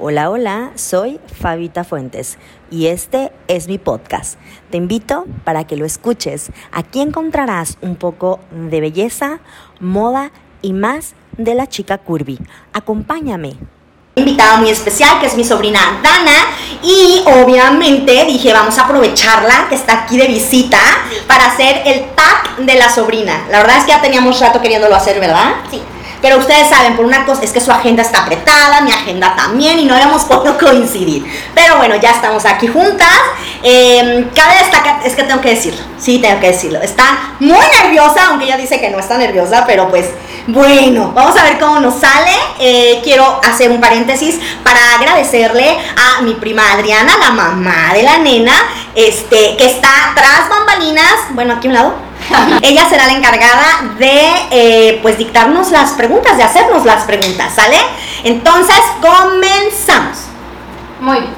Hola, hola, soy Fabita Fuentes y este es mi podcast. Te invito para que lo escuches. Aquí encontrarás un poco de belleza, moda y más de la chica curvy. Acompáñame. Invitada muy especial que es mi sobrina Dana y obviamente dije vamos a aprovecharla que está aquí de visita para hacer el tag de la sobrina. La verdad es que ya teníamos rato queriéndolo hacer, ¿verdad? Sí. Pero ustedes saben, por una cosa, es que su agenda está apretada, mi agenda también, y no habíamos podido coincidir. Pero bueno, ya estamos aquí juntas. Eh, cabe destacar, es que tengo que decirlo, sí, tengo que decirlo. Está muy nerviosa, aunque ella dice que no está nerviosa, pero pues bueno, vamos a ver cómo nos sale. Eh, quiero hacer un paréntesis para agradecerle a mi prima Adriana, la mamá de la nena, este, que está tras bambalinas, bueno, aquí a un lado ella será la encargada de eh, pues dictarnos las preguntas, de hacernos las preguntas, ¿sale? Entonces, comenzamos. Muy bien.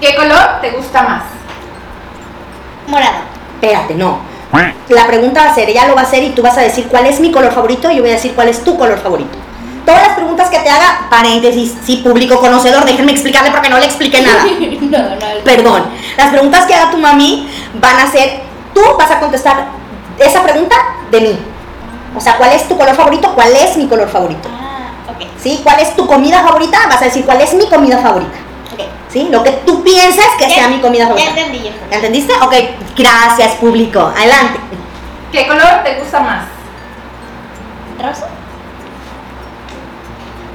¿Qué color te gusta más? Morado. Espérate, no. La pregunta va a ser, ella lo va a hacer y tú vas a decir cuál es mi color favorito y yo voy a decir cuál es tu color favorito. Todas las preguntas que te haga, paréntesis, sí, público conocedor, déjenme explicarle porque no le expliqué nada. no, no. Perdón. Las preguntas que haga tu mami van a ser, tú vas a contestar esa pregunta de mí. O sea, ¿cuál es tu color favorito? ¿Cuál es mi color favorito? Ah, ok. ¿Sí? ¿Cuál es tu comida favorita? Vas a decir, ¿cuál es mi comida favorita? ¿Sí? Lo que tú piensas que Ya- sea mi comida Ya favorita. entendí, ya ¿Ya entendí. entendiste? Ok, gracias público. Adelante. ¿Qué color te gusta más? ¿Rosa?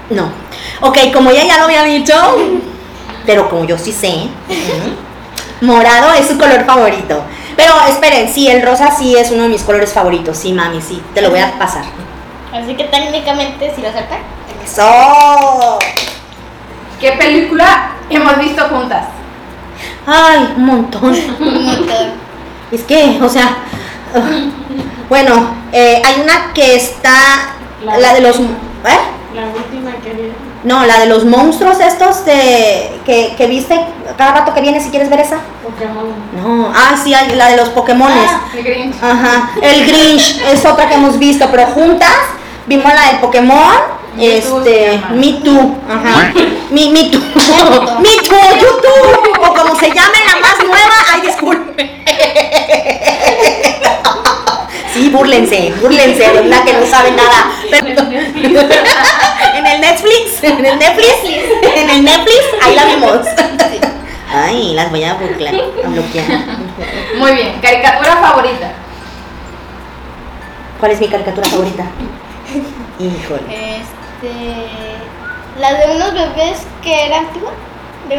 No. Ok, como ella ya lo había dicho, pero como yo sí sé, morado es su color favorito. Pero esperen, sí, el rosa sí es uno de mis colores favoritos. Sí, mami, sí, te lo voy a pasar. Así que técnicamente, si lo acerca, ¡Eso! ¿Qué película hemos visto juntas? Ay, un montón. un montón. Es que, o sea, bueno, eh, hay una que está, la, La- de los, ¿eh? La última que vi. No, la de los monstruos estos de, que, que viste cada rato que vienes si quieres ver esa. Pokémon. No, ah, sí, la de los Pokémones. Ah. El Grinch. Ajá, el Grinch es otra que hemos visto, pero juntas vimos la del Pokémon. Me Este. Me Too, ajá. Me, me Too, Me Too, YouTube, o como se llame la más nueva, ay, disculpe. Sí, búrlense, búrlense de una que no sabe nada. Pero- en el Netflix, en el Netflix, en el Netflix, ahí la vimos. Ay, las voy a burlar, a bloquear. Muy bien. ¿Caricatura favorita? ¿Cuál es mi caricatura favorita? Híjole. Este. La de unos bebés que era antigua.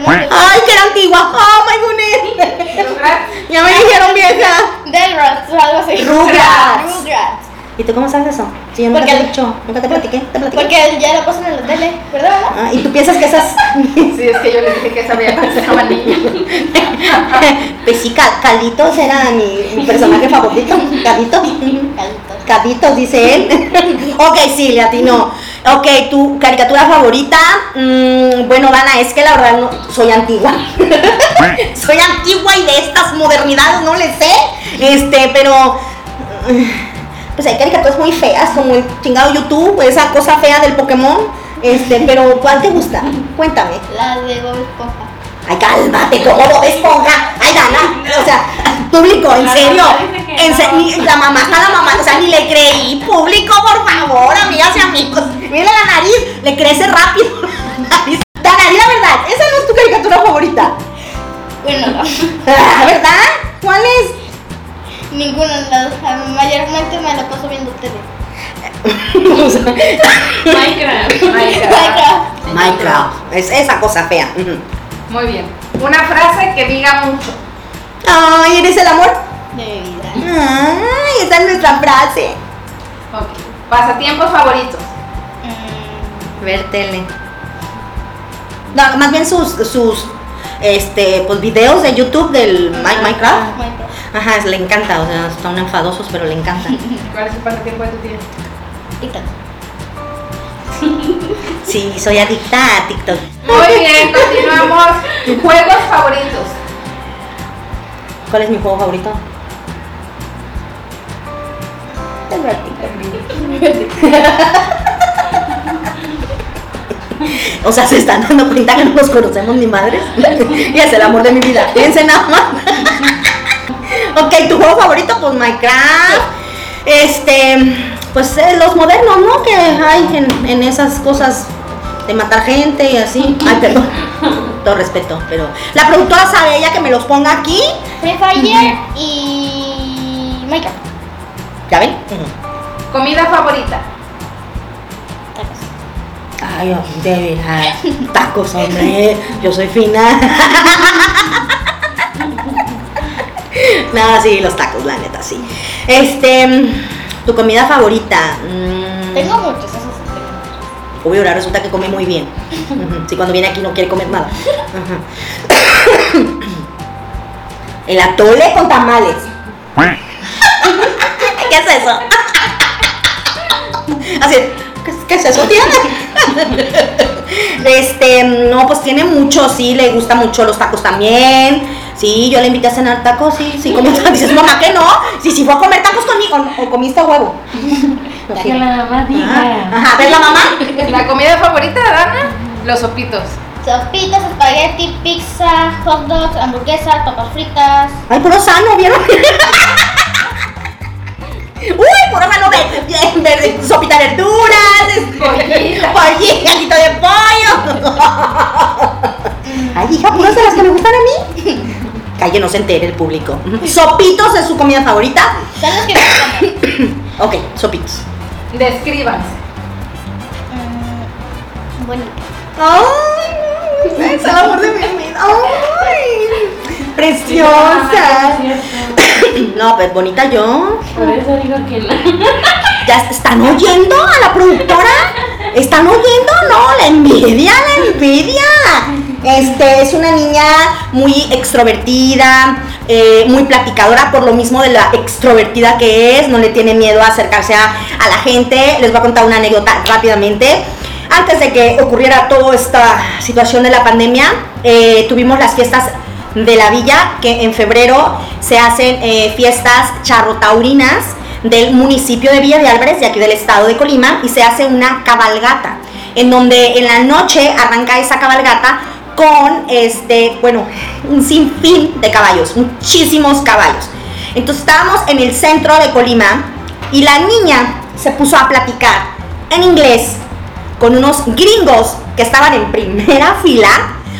Ay, que era antigua. Oh my goodness. Ya me dijeron vieja. Del Rats o algo así. Rugrats. Rugrats. ¿Y tú cómo sabes eso? Si yo nunca Porque- te he dicho, nunca te platiqué, te platiqué. Porque ya lo pasan en la tele, ¿verdad? Ah, y tú piensas que esas. Sí, es que yo les dije que sabía cómo se llama niña. pues sí, Cal- Calitos era mi, mi personaje favorito. Calitos. Calitos. Caditos, dice él. ok, sí, le atinó. Ok, tu caricatura favorita. Mm, bueno, Dana, es que la verdad no, soy antigua. soy antigua y de estas modernidades no le sé. Este, pero. mm, Pues hay caricaturas muy feas, como el chingado YouTube, esa cosa fea del Pokémon. Este, pero ¿cuál te gusta? Cuéntame. La de Bob Esponja. Ay, cálmate, como Bob Esponja. Ay, Dana, o sea, público, en serio. En se- no. ni- la mamá está la mamá, o sea, ni le creí. Público, por favor, amigas y amigos. Mira la nariz, le crece rápido. la nariz. Dana, di la verdad, esa no es tu caricatura favorita. Bueno, no. ¿Verdad? ¿Cuál es? Ninguna de las. Mayormente me la paso viendo tele. Minecraft. Minecraft. Minecraft. Minecraft, es esa cosa fea. Muy bien. Una frase que diga mucho. Ay, ¿eres el amor? De mi vida. Ay, esa es nuestra frase. Ok. Pasatiempos favoritos. Mm, Ver tele. No, más bien sus, sus este, pues videos de YouTube del Mi- Minecraft. Ajá, le encanta, o sea, están enfadosos, pero le encanta. ¿Cuál es el pasatiempo de tu tía? TikTok. Sí, soy adicta a TikTok. Muy bien, continuamos. Juegos favoritos. ¿Cuál es mi juego favorito? O sea, se están dando cuenta que no nos conocemos ni madres. y es el amor de mi vida. Fíjense nada más. ok, tu juego favorito, pues Minecraft. Este, pues eh, los modernos, ¿no? Que hay en, en esas cosas de matar gente y así. Ay, perdón. Todo respeto, pero la productora sabe ella que me los ponga aquí. Free Fire y Minecraft. ¿Ya ven? Comida favorita. Tacos. Ay, de veras. Tacos, hombre. Yo soy fina. No, sí, los tacos, la neta, sí. Este, tu comida favorita. Mm, Tengo muchos, Obvio, ahora resulta que come muy bien. Si cuando viene aquí no quiere comer nada. El atole con tamales. ¿Qué es eso? Así, ¿qué, es- qué es eso, tía? Este, no, pues tiene mucho, sí, le gusta mucho los tacos también. Sí, yo le invité a cenar tacos, sí, sí, comió tacos. Dices, mamá, que no? Sí, sí, fue a comer tacos conmigo o comiste huevo. Que la mamá Ah, diga. Ajá, ¿ves la mamá? La comida favorita de Dana, los sopitos. Sopitas, espagueti, pizza, hot dogs, hamburguesas, papas fritas. Ay, puro sano, ¿vieron? Uy, puro sano de, de- de sopita de verduras, pollito, gallito de pollo. Ay, hija, puras de las que me gustan a mí. Calle, no se entere el público. ¿Sopitos es su comida favorita? Son los que me gustan. Ok, sopitos. Descríbanse. Mm, bonito. Ay, es el amor de mi vida. Ay, preciosa. No, pues bonita yo. Por eso digo que no. ¿Ya están oyendo a la productora? ¿Están oyendo? No, la envidia, la envidia. Este es una niña muy extrovertida, eh, muy platicadora, por lo mismo de la extrovertida que es, no le tiene miedo a acercarse a, a la gente. Les voy a contar una anécdota rápidamente. Antes de que ocurriera toda esta situación de la pandemia, eh, tuvimos las fiestas de la villa, que en febrero se hacen eh, fiestas charrotaurinas del municipio de Villa de Álvarez, de aquí del estado de Colima, y se hace una cabalgata, en donde en la noche arranca esa cabalgata con, este, bueno, un sinfín de caballos, muchísimos caballos. Entonces estábamos en el centro de Colima y la niña se puso a platicar en inglés con unos gringos que estaban en primera fila,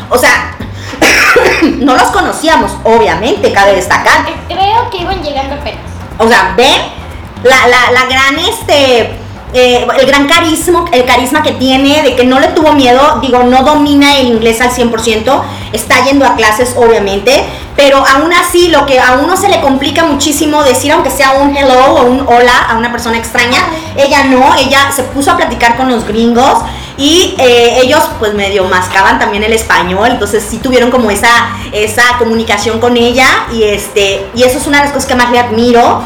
o sea, no los conocíamos, obviamente, cabe destacar. Creo que iban llegando apenas. O sea, ven la, la, la gran, este, eh, el gran carisma, el carisma que tiene, de que no le tuvo miedo, digo, no domina el inglés al 100%, está yendo a clases, obviamente, pero aún así, lo que a uno se le complica muchísimo decir, aunque sea un hello o un hola a una persona extraña, ella no, ella se puso a platicar con los gringos y eh, ellos pues medio mascaban también el español, entonces sí tuvieron como esa, esa comunicación con ella y este, y eso es una de las cosas que más le admiro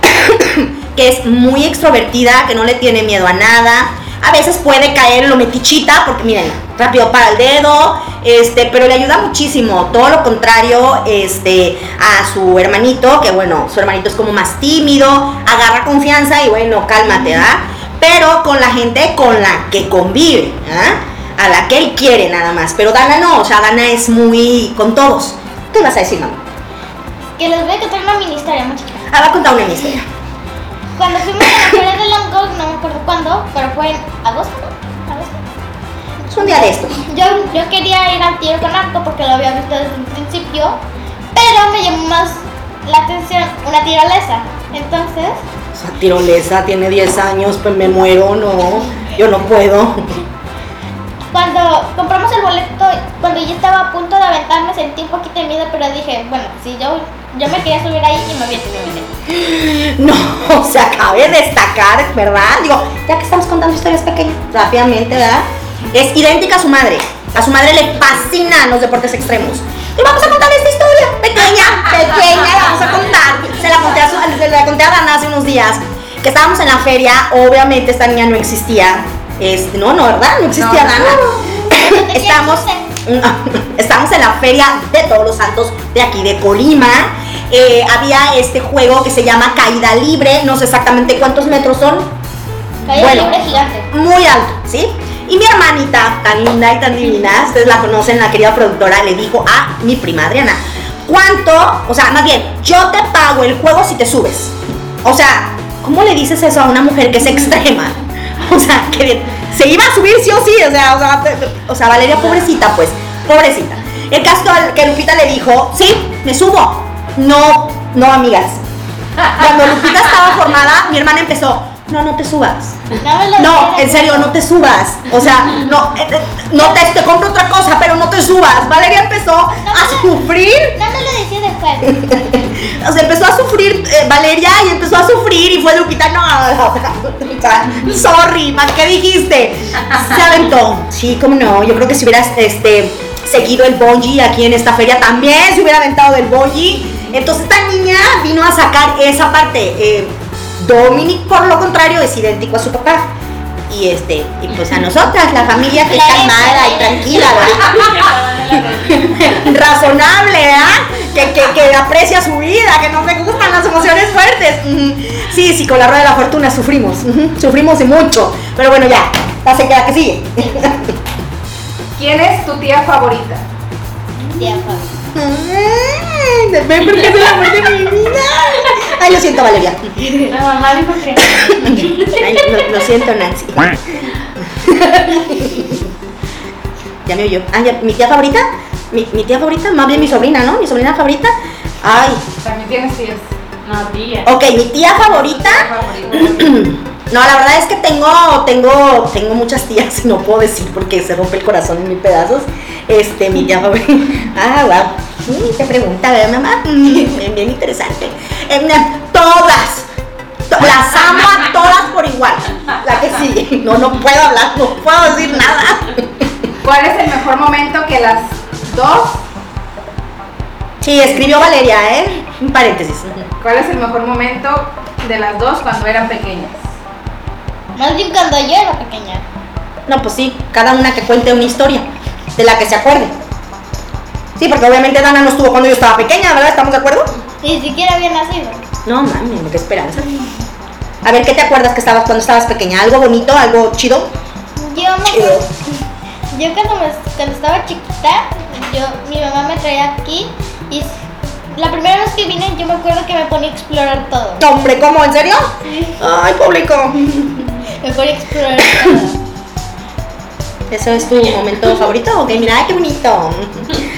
que es muy extrovertida, que no le tiene miedo a nada. A veces puede caer en lo metichita, porque miren, rápido para el dedo, este, pero le ayuda muchísimo. Todo lo contrario, este, a su hermanito, que bueno, su hermanito es como más tímido, agarra confianza y bueno, cálmate, ¿ah? Pero con la gente con la que convive, ¿ah? A la que él quiere nada más. Pero Dana no, o sea, Dana es muy con todos. ¿Qué vas a decir, mamá? Que les voy a contar una mini historia chiquita. Ah, va a contar una historia. Cuando fuimos a la feria de Longos, no me acuerdo cuándo, pero fue en agosto. ¿no? Agosto. Es un día de estos. Yo, yo quería ir al tiro con arco porque lo había visto desde un principio, pero me llamó más la atención una tirolesa. Entonces, Esa tirolesa tiene 10 años, pues me muero, no. Yo no puedo. cuando compramos el boleto, cuando yo estaba a punto de aventarme, sentí un poquito de miedo, pero dije, bueno, si yo, yo me quería subir ahí y me aventé. No, se cabe destacar, ¿verdad? Digo, ya que estamos contando historias pequeñas, rápidamente, ¿verdad? Es idéntica a su madre. A su madre le fascinan los deportes extremos. Y vamos a contar esta historia, pequeña, pequeña, la vamos a contar. Se la conté a, su- se la conté a Dana hace unos días, que estábamos en la feria, obviamente esta niña no existía. Este, no, no, ¿verdad? No existía No. Dana. Estamos, estamos en la feria de todos los santos de aquí de Colima. Eh, había este juego que se llama caída libre, no sé exactamente cuántos metros son, Caída Bueno. libre gigante. muy alto, ¿sí? Y mi hermanita, tan linda y tan divina, ustedes la conocen, la querida productora, le dijo a mi prima Adriana, ¿cuánto? O sea, más bien, yo te pago el juego si te subes. O sea, ¿cómo le dices eso a una mujer que es extrema? O sea, que se iba a subir sí o sí, o sea, o sea, o sea, Valeria pobrecita, pues, pobrecita. El caso que Lupita le dijo, sí, me subo. No, no, amigas. Cuando Lupita estaba formada, hermana empezó, no, no te subas. No, No, en serio, no te subas. O sea, no, eh, eh, no te, te compro otra cosa, pero no te subas. Valeria empezó a sufrir. No me lo decía después. O sea, empezó a sufrir eh, Valeria y empezó a sufrir y fue Lupita, no, o sea, sorry, man, ¿qué dijiste? Se aventó. Sí, cómo no, yo creo que si hubieras este, seguido el bungee aquí en esta feria también se hubiera aventado del bungee. Entonces esta niña vino a sacar esa parte. Eh, Dominic, por lo contrario, es idéntico a su papá. Y este, y pues a nosotras, la familia que es La calmada y tranquila, ¿verdad? razonable, ¿ah? Que, que, que aprecia su vida, que no le gustan las emociones fuertes. Sí, sí, con la rueda de la fortuna sufrimos, sufrimos y mucho. Pero bueno, ya, la queda que sigue. ¿Quién es tu tía favorita? Tía Fabi. Ay, ¿Ven por qué es el amor de mi vida? Ay, lo siento, Valeria. La mamá dijo que. Ay, lo, lo siento, Nancy. Ya me oyó. Ah, ya, ¿mi tía favorita? Mi, mi tía favorita, más bien mi sobrina, ¿no? Mi sobrina favorita. Ay, También tienes tías. No, tía. ok, mi tía favorita. favorita. No, la verdad es que tengo, tengo, tengo muchas tías y no puedo decir porque se rompe el corazón en mil pedazos. Este, mi tía favorita. Ah, wow. Te pregunta, ¿verdad, mamá? Bien, bien interesante. Eh, todas. To- Las amo a todas por igual. La que sigue. No, no puedo hablar, no puedo decir nada. ¿Cuál es el mejor momento que las dos? Sí, escribió Valeria, ¿eh? Un paréntesis. ¿Cuál es el mejor momento de las dos cuando eran pequeñas? Más bien cuando yo era pequeña. No, pues sí, cada una que cuente una historia de la que se acuerde. Sí, porque obviamente Dana no estuvo cuando yo estaba pequeña, ¿verdad? ¿Estamos de acuerdo? Ni siquiera había nacido. No, mami, qué esperanza. A ver, ¿qué te acuerdas que estabas cuando estabas pequeña? ¿Algo bonito, algo chido? Yo me acuerdo- Yo cuando, me- cuando estaba chiquita, yo, mi mamá me traía aquí y la primera vez que vine yo me acuerdo que me ponía a explorar todo. Hombre, ¿cómo? ¿En serio? Ay, público. Me ponía a explorar todo. ¿Eso es tu momento favorito? Ok, mira, qué bonito.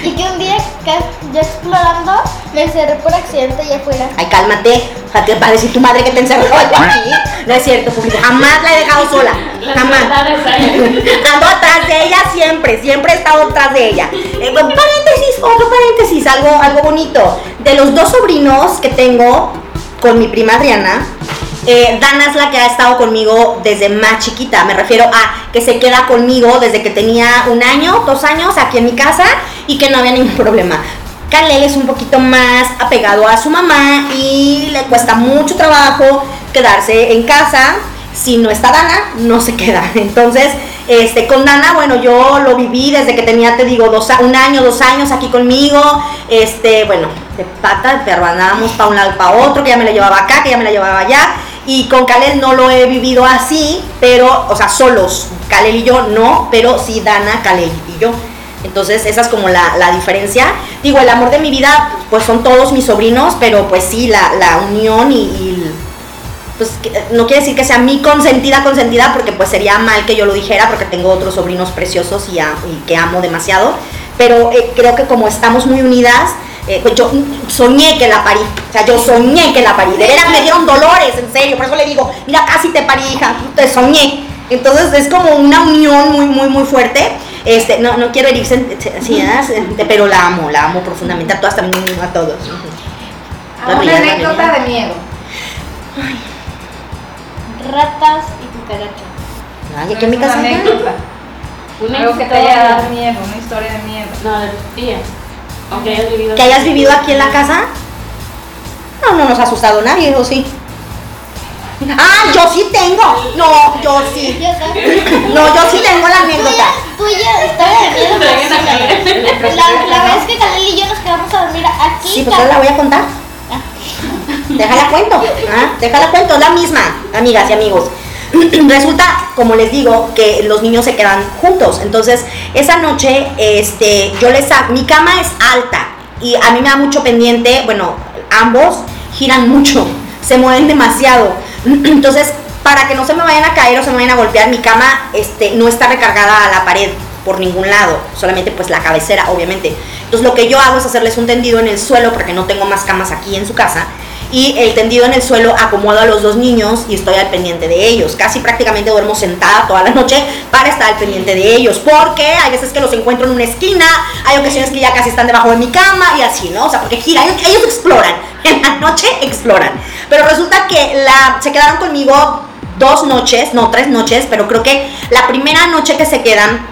Y que un día que yo explorando me encerré por accidente allá afuera. Ay, cálmate. Ja, te va a decir tu madre que te encerró aquí. No es cierto, público. Jamás la he dejado sola. Jamás. Ando atrás de ella siempre, siempre he estado atrás de ella. Eh, bueno, paréntesis, otro paréntesis, algo, algo bonito. De los dos sobrinos que tengo con mi prima Adriana, eh, Dana es la que ha estado conmigo desde más chiquita. Me refiero a que se queda conmigo desde que tenía un año, dos años aquí en mi casa y que no había ningún problema. Kalel es un poquito más apegado a su mamá y le cuesta mucho trabajo quedarse en casa. Si no está Dana, no se queda. Entonces, este, con Dana, bueno, yo lo viví desde que tenía, te digo, dos, un año, dos años aquí conmigo. Este, bueno, de pata, pero andábamos para un lado y para otro, que ya me la llevaba acá, que ya me la llevaba allá. Y con Kalel no lo he vivido así, pero, o sea, solos. Kalel y yo no, pero sí Dana, Kalel y yo. Entonces, esa es como la, la diferencia. Digo, el amor de mi vida, pues son todos mis sobrinos, pero pues sí, la, la unión y, pues no quiere decir que sea mi consentida consentida porque pues sería mal que yo lo dijera porque tengo otros sobrinos preciosos y que amo demasiado. Pero eh, creo que como estamos muy unidas eh, pues yo soñé que la parí. O sea yo soñé que la parí. De veras me dieron dolores en serio. Por eso le digo mira casi te parí hija te soñé. Entonces es como una unión muy muy muy fuerte este no, no quiero herir sen- sensibilidades, eh, pero la amo la amo profundamente a todas también a todos A una anécdota de miedo. Ratas y cucarachas. Ay, aquí en mi Es una casa anécdota. Una Algo que te haya dado miedo, una historia de miedo. No, de tus tías. Aunque hayas vivido. que hayas vivido aquí en la casa. No, no nos ha asustado nadie, ¿o sí? Ah, yo sí tengo. No, yo sí. Yo. No, yo sí tengo la anécdota. Tuya historia de miedo. pero sí, La, la vez que Kalel y yo nos quedamos a dormir aquí. Sí, pues ahora la voy a contar. Déjala cuento. Ah, déjala cuento, es la misma, amigas y amigos. Resulta, como les digo, que los niños se quedan juntos. Entonces, esa noche, este, yo les mi cama es alta y a mí me da mucho pendiente, bueno, ambos giran mucho, se mueven demasiado. Entonces, para que no se me vayan a caer o se me vayan a golpear, mi cama este, no está recargada a la pared por ningún lado, solamente pues la cabecera, obviamente. Entonces lo que yo hago es hacerles un tendido en el suelo porque no tengo más camas aquí en su casa. Y el tendido en el suelo acomodo a los dos niños y estoy al pendiente de ellos. Casi prácticamente duermo sentada toda la noche para estar al pendiente de ellos. Porque hay veces que los encuentro en una esquina, hay ocasiones que ya casi están debajo de mi cama y así, ¿no? O sea, porque giran, ellos, exploran. En la noche exploran. Pero resulta que se quedaron conmigo dos noches, no tres noches, pero creo que la primera noche que se quedan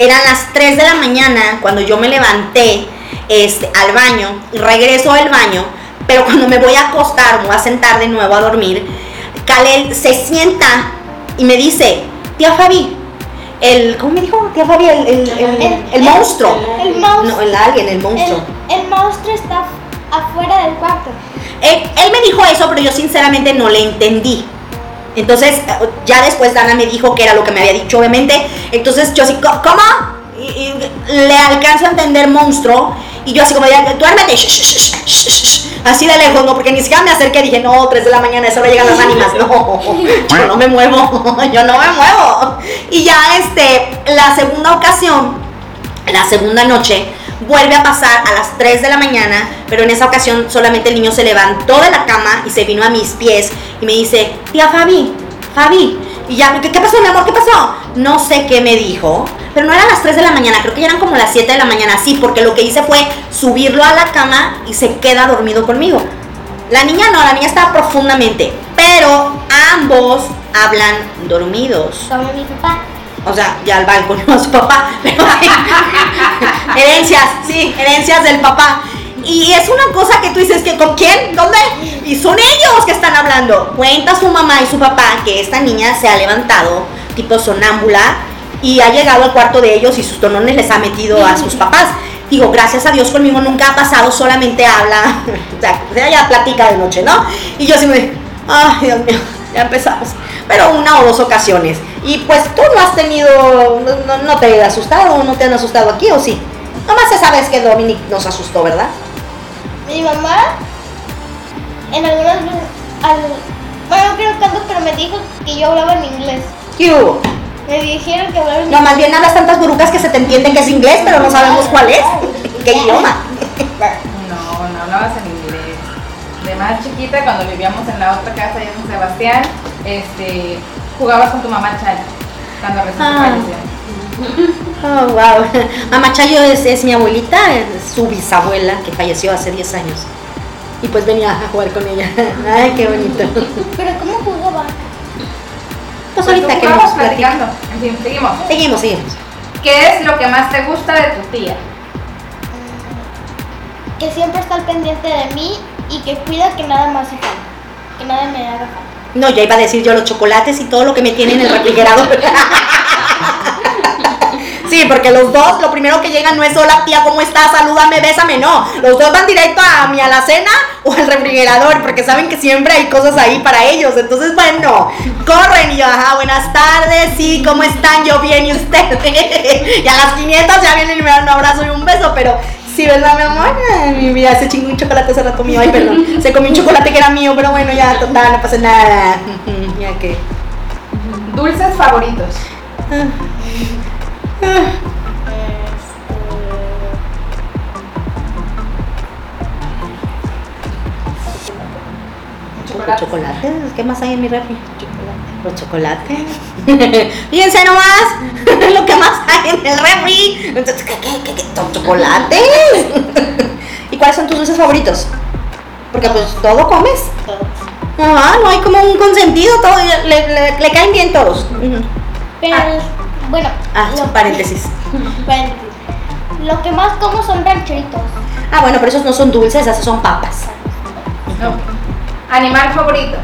eran las 3 de la mañana cuando yo me levanté este, al baño regreso al baño, pero cuando me voy a acostar, me voy a sentar de nuevo a dormir, Kalel se sienta y me dice, tía Fabi, el, ¿cómo me dijo? Tía Fabi, el, el, el- monstruo. el monstruo. No, el alien, el monstruo. El, monstruo está afuera del cuarto. Él, él me dijo eso, pero yo sinceramente no le entendí. Entonces, ya después Dana me dijo que era lo que me había dicho, obviamente. Entonces, yo así, "Co- ¿cómo? Y, y le alcanzo a entender monstruo. Y yo así como, ya, duérmete. shh, shh, shh, shh, shh". Así de lejos, ¿no? Porque ni siquiera me acerqué. Dije, no, 3 de la mañana, esa hora llegan las ánimas. No, yo no me muevo. Yo no me muevo. Y ya, este, la segunda ocasión, la segunda noche vuelve a pasar a las 3 de la mañana, pero en esa ocasión solamente el niño se levantó de la cama y se vino a mis pies y me dice, tía Fabi, Fabi, y ya, ¿qué, qué pasó, mi amor? ¿Qué pasó? No sé qué me dijo, pero no eran las 3 de la mañana, creo que ya eran como las 7 de la mañana, sí, porque lo que hice fue subirlo a la cama y se queda dormido conmigo. La niña no, la niña estaba profundamente, pero ambos hablan dormidos. Como mi papá. O sea, ya al balcón, no a su papá. pero herencias, sí, herencias del papá. Y es una cosa que tú dices que con quién, dónde, y son ellos que están hablando. Cuenta su mamá y su papá que esta niña se ha levantado, tipo sonámbula, y ha llegado al cuarto de ellos y sus tonones les ha metido a sus papás. Digo, gracias a Dios conmigo nunca ha pasado, solamente habla, o sea, ya platica de noche, ¿no? Y yo así me, ay Dios mío, ya empezamos. Pero una o dos ocasiones. Y pues tú no has tenido, no, te has asustado, no te han asustado aquí o sí. Nomás esa vez que Dominic nos asustó, ¿verdad? Mi mamá, en algunas veces, al, bueno, creo que pero me dijo que yo hablaba en inglés. ¿Qué hubo? Me dijeron que hablaba en No, más bien hablas tantas burucas que se te entiende que es inglés, pero no sabemos cuál es. ¿Qué idioma? No, no hablabas en inglés. De más chiquita, cuando vivíamos en la otra casa allá en San Sebastián, este, jugabas con tu mamá Chayo, cuando recién Ah. falleció. Oh, wow. Mamá Chayo es, es mi abuelita, es su bisabuela que falleció hace 10 años. Y pues venía a jugar con ella. Ay, qué bonito. Pero ¿cómo jugaba? Pues Pues ahorita tú que nos platicando. En fin, seguimos. Seguimos, seguimos. ¿Qué es lo que más te gusta de tu tía? Que siempre está al pendiente de mí y que cuida que nada más se falte. Que nada me haga falta. No, ya iba a decir yo los chocolates y todo lo que me tiene en el refrigerador. Sí, porque los dos, lo primero que llegan no es hola tía, ¿cómo estás? Salúdame, bésame, no. Los dos van directo a mi alacena o al refrigerador, porque saben que siempre hay cosas ahí para ellos. Entonces, bueno, corren y yo, ajá, buenas tardes, sí, ¿cómo están? Yo bien, ¿y usted? y a las 500 ya vienen y me dan un abrazo y un beso, pero sí, ¿verdad, mi amor? Ay, mi vida, se chingó un chocolate hace rato mío, ay, perdón. Se comió un chocolate que era mío, pero bueno, ya, total, no pasa nada. ya que. Dulces favoritos. Chocolate. chocolate. ¿Qué más hay en mi refri? Los chocolates. Fíjense nomás lo que más hay en el refri. Entonces, ¿qué, qué, qué, chocolates? ¿Y cuáles son tus dulces favoritos? Porque pues todo comes. Ajá, no hay como un consentido, todo, le, le- le caen bien todos. Pero, bueno. Ah, lo- son paréntesis. paréntesis. Lo que más como son rancheritos. Ah, bueno, pero esos no son dulces, esos son papas. No. Animal favorito.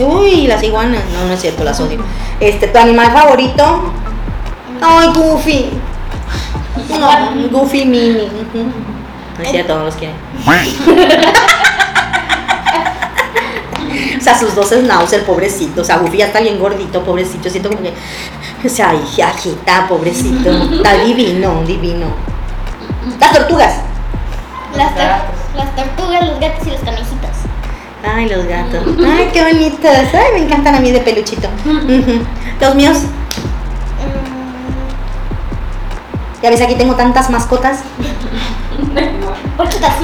Uy, las iguanas. No, no es cierto, las odio. Este, ¿tu animal favorito? Ay, Goofy. No, Goofy Mini. No es cierto, no los quieren. Sea, sus dos schnauzer, pobrecito. O sea, Goofy ya está bien gordito, pobrecito. Siento como que. O sea, hija, ajita, pobrecito. Está divino, divino. Las tortugas. Las, tor- las tortugas, los gatos y los conejitos. Ay, los gatos. Ay, qué bonitos. Ay, me encantan a mí de peluchito. Los míos. Mm, Ya ves, aquí tengo tantas mascotas. puerquitas.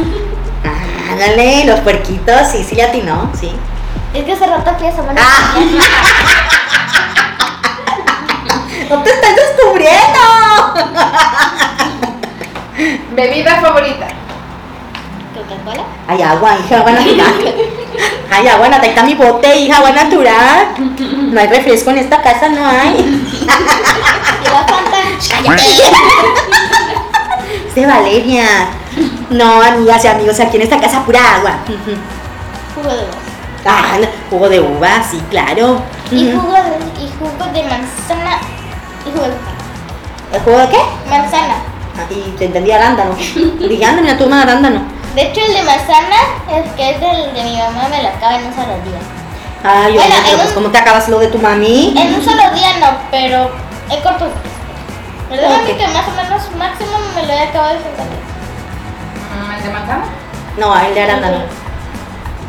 Ándale, los puerquitos. Sí, sí, le atinó, sí. Es que hace rato fui a Semana Ah. ¡No te estás descubriendo! Bebida favorita. Coca-Cola. Hay agua, hija, agua natural. Hay agua natural. Ahí está mi bote, hija, agua natural. No hay refresco en esta casa, no hay. Y la Fanta. Es de Valeria. No, amigas y amigos, aquí en esta casa pura agua. Jugo de. Ah, no, jugo de uva, sí, claro. Y jugo de, y jugo de manzana. Y jugo de ¿El jugo de qué? manzana. Ah, y te entendí arándano. Dije, anda, mira, toma arándano. De hecho, el de manzana, el que es del de mi mamá, me lo acaba en un solo día. Ay, Bueno, oye, pero pues, un- ¿cómo te acabas lo de tu mami? En un solo día no, pero en corto. ¿Verdad, Ok. que más o menos máximo me lo he acabado en 50 días? Mm, ¿El de manzana? No, el de arándano.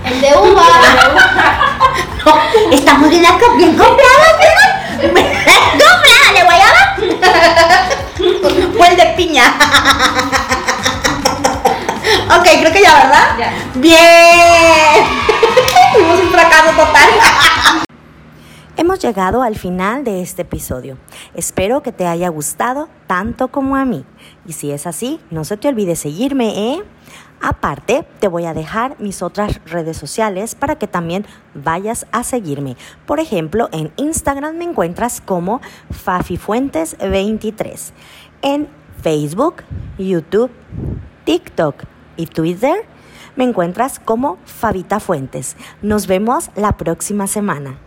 El de uva. No, estamos bien, bien ¿verdad? ¡Comprada de guayaba! O el de piña. Ok, creo que ya, ¿verdad? Ya. ¡Bien! Fuimos un fracaso total. Hemos llegado al final de este episodio. Espero que te haya gustado tanto como a mí. Y si es así, no se te olvide seguirme, ¿eh? Aparte, te voy a dejar mis otras redes sociales para que también vayas a seguirme. Por ejemplo, en Instagram me encuentras como FafiFuentes23. En Facebook, YouTube, TikTok y Twitter me encuentras como Fabita Fuentes. Nos vemos la próxima semana.